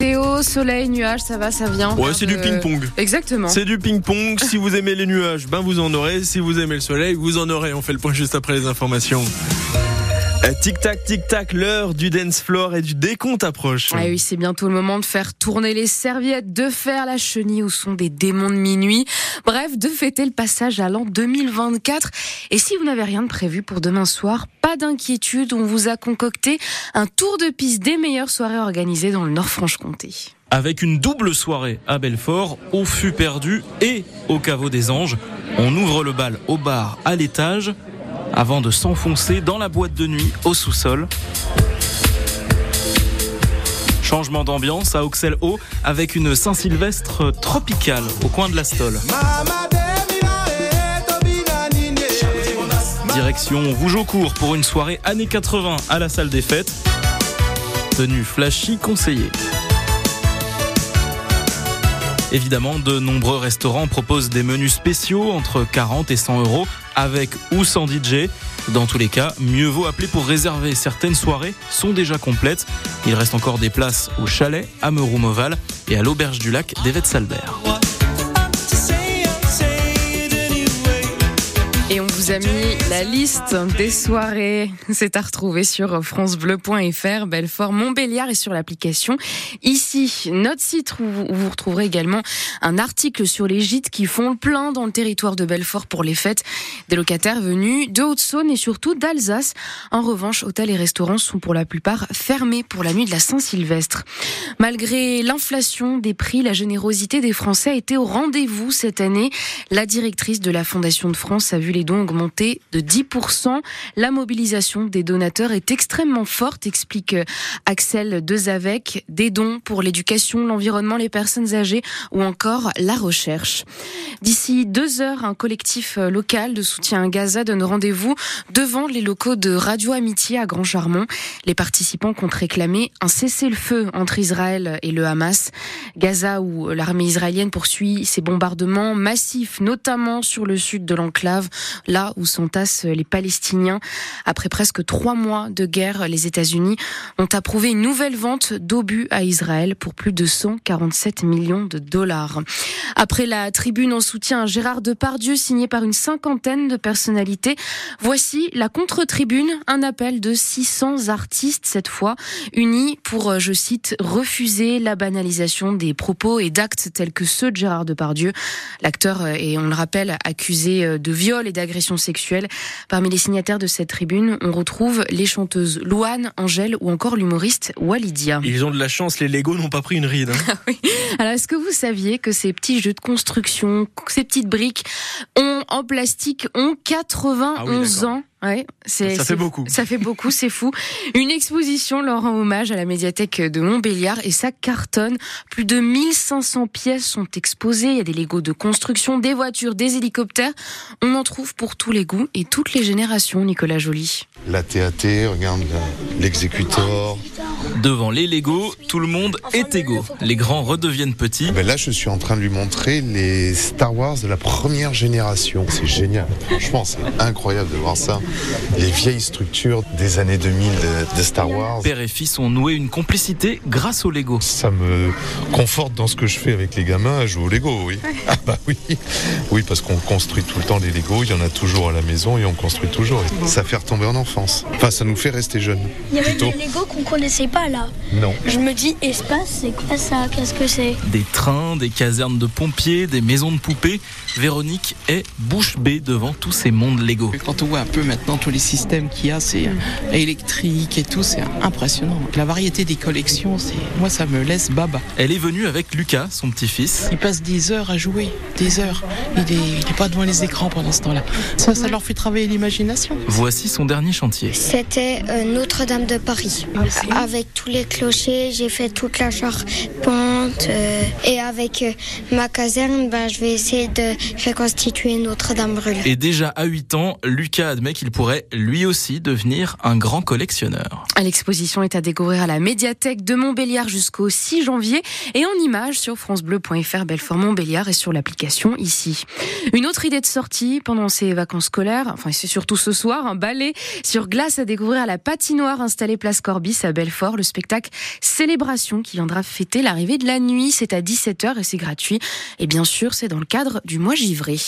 Théo, soleil, nuages, ça va, ça vient. Ouais, c'est du ping-pong. Exactement. C'est du ping-pong. si vous aimez les nuages, ben vous en aurez. Si vous aimez le soleil, vous en aurez. On fait le point juste après les informations. Euh, tic-tac, tic-tac, l'heure du dance floor et du décompte approche. Ah oui, c'est bientôt le moment de faire tourner les serviettes, de faire la chenille au son des démons de minuit. Bref, de fêter le passage à l'an 2024. Et si vous n'avez rien de prévu pour demain soir, pas d'inquiétude, on vous a concocté un tour de piste des meilleures soirées organisées dans le Nord-Franche-Comté avec une double soirée à Belfort, au fût perdu et au caveau des anges. On ouvre le bal au bar à l'étage avant de s'enfoncer dans la boîte de nuit au sous-sol. Changement d'ambiance à Auxel Haut avec une Saint-Sylvestre tropicale au coin de la Stole. Direction Rougeaucourt pour une soirée années 80 à la salle des fêtes. Tenue flashy conseillée. Évidemment, de nombreux restaurants proposent des menus spéciaux entre 40 et 100 euros, avec ou sans DJ. Dans tous les cas, mieux vaut appeler pour réserver. Certaines soirées sont déjà complètes. Il reste encore des places au chalet, à Meroumoval et à l'auberge du lac d'Evette Salbert. Vous a mis la liste des soirées. C'est à retrouver sur francebleu.fr, Belfort, Montbéliard et sur l'application. Ici, notre site où vous retrouverez également un article sur les gîtes qui font le plein dans le territoire de Belfort pour les fêtes. Des locataires venus de Haute-Saône et surtout d'Alsace. En revanche, hôtels et restaurants sont pour la plupart fermés pour la nuit de la Saint-Sylvestre. Malgré l'inflation des prix, la générosité des Français a été au rendez-vous cette année. La directrice de la Fondation de France a vu les dons de 10%. La mobilisation des donateurs est extrêmement forte, explique Axel Dezavec. Des dons pour l'éducation, l'environnement, les personnes âgées ou encore la recherche. D'ici deux heures, un collectif local de soutien à Gaza donne rendez-vous devant les locaux de Radio Amitié à Grand Charmont. Les participants comptent réclamer un cessez-le-feu entre Israël et le Hamas. Gaza où l'armée israélienne poursuit ses bombardements massifs, notamment sur le sud de l'enclave où s'entassent les Palestiniens. Après presque trois mois de guerre, les États-Unis ont approuvé une nouvelle vente d'obus à Israël pour plus de 147 millions de dollars. Après la tribune en soutien à Gérard Depardieu signée par une cinquantaine de personnalités, voici la contre-tribune, un appel de 600 artistes cette fois, unis pour, je cite, refuser la banalisation des propos et d'actes tels que ceux de Gérard Depardieu. L'acteur est, on le rappelle, accusé de viol et d'agression sexuelle. Parmi les signataires de cette tribune, on retrouve les chanteuses Louane, Angèle ou encore l'humoriste Walidia. Ils ont de la chance, les Lego n'ont pas pris une ride. Hein. Alors, est-ce que vous saviez que ces petits jeux de construction, ces petites briques ont, en plastique ont 91 ah ans Ouais, c'est ça fait beaucoup. Ça fait beaucoup, c'est fou. Une exposition leur rend hommage à la médiathèque de Montbéliard et ça cartonne. Plus de 1500 pièces sont exposées. Il y a des Legos de construction, des voitures, des hélicoptères. On en trouve pour tous les goûts et toutes les générations, Nicolas Joly. La TAT, regarde l'exécutor. Devant les Legos, tout le monde est égaux. Les grands redeviennent petits. Ben là, je suis en train de lui montrer les Star Wars de la première génération. C'est génial. Franchement, c'est incroyable de voir ça les vieilles structures des années 2000 de, Star Wars. Père et fils ont noué une complicité grâce au Lego. Ça me conforte dans ce que je fais avec les gamins à jouer au Lego, oui. Ah bah oui, oui parce qu'on construit tout le temps les Lego, il y en a toujours à la maison et on construit toujours. Ça fait retomber en enfance. Enfin, ça nous fait rester jeunes. Il y avait des Lego qu'on connaissait pas là. Non. Je me dis, espace, c'est quoi ça? Qu'est-ce que c'est? Des trains, des casernes de pompiers, des maisons de poupées. Véronique est bouche bée devant tous ces mondes Lego. Quand on voit un peu maintenant tous les systèmes qu'il y a, c'est mm. électrique et tout, c'est impressionnant. La variété des collections, c'est moi ça me laisse baba. Elle est venue avec Lucas, son petit-fils. Il passe des heures à jouer, des heures. Il n'est pas devant les écrans pendant ce temps-là. Ça, ça leur fait travailler l'imagination. Voici son dernier chantier. C'était euh, Notre-Dame de Paris. Avec tous les clochers, j'ai fait toute la charpente. Euh, et avec euh, ma caserne, ben, je vais essayer de reconstituer Notre-Dame brûlée. Et déjà à 8 ans, Lucas admet qu'il pourrait lui aussi devenir un grand collectionneur. L'exposition est à découvrir à la médiathèque de Montbéliard jusqu'au 6 janvier et en images sur francebleu.fr Belfort Montbéliard et sur l'application ici. Une autre idée de sortie pendant ces vacances scolaires, enfin c'est surtout ce soir, un ballet Sur glace à découvrir la patinoire installée place Corbis à Belfort, le spectacle Célébration qui viendra fêter l'arrivée de la nuit. C'est à 17h et c'est gratuit. Et bien sûr, c'est dans le cadre du mois givré.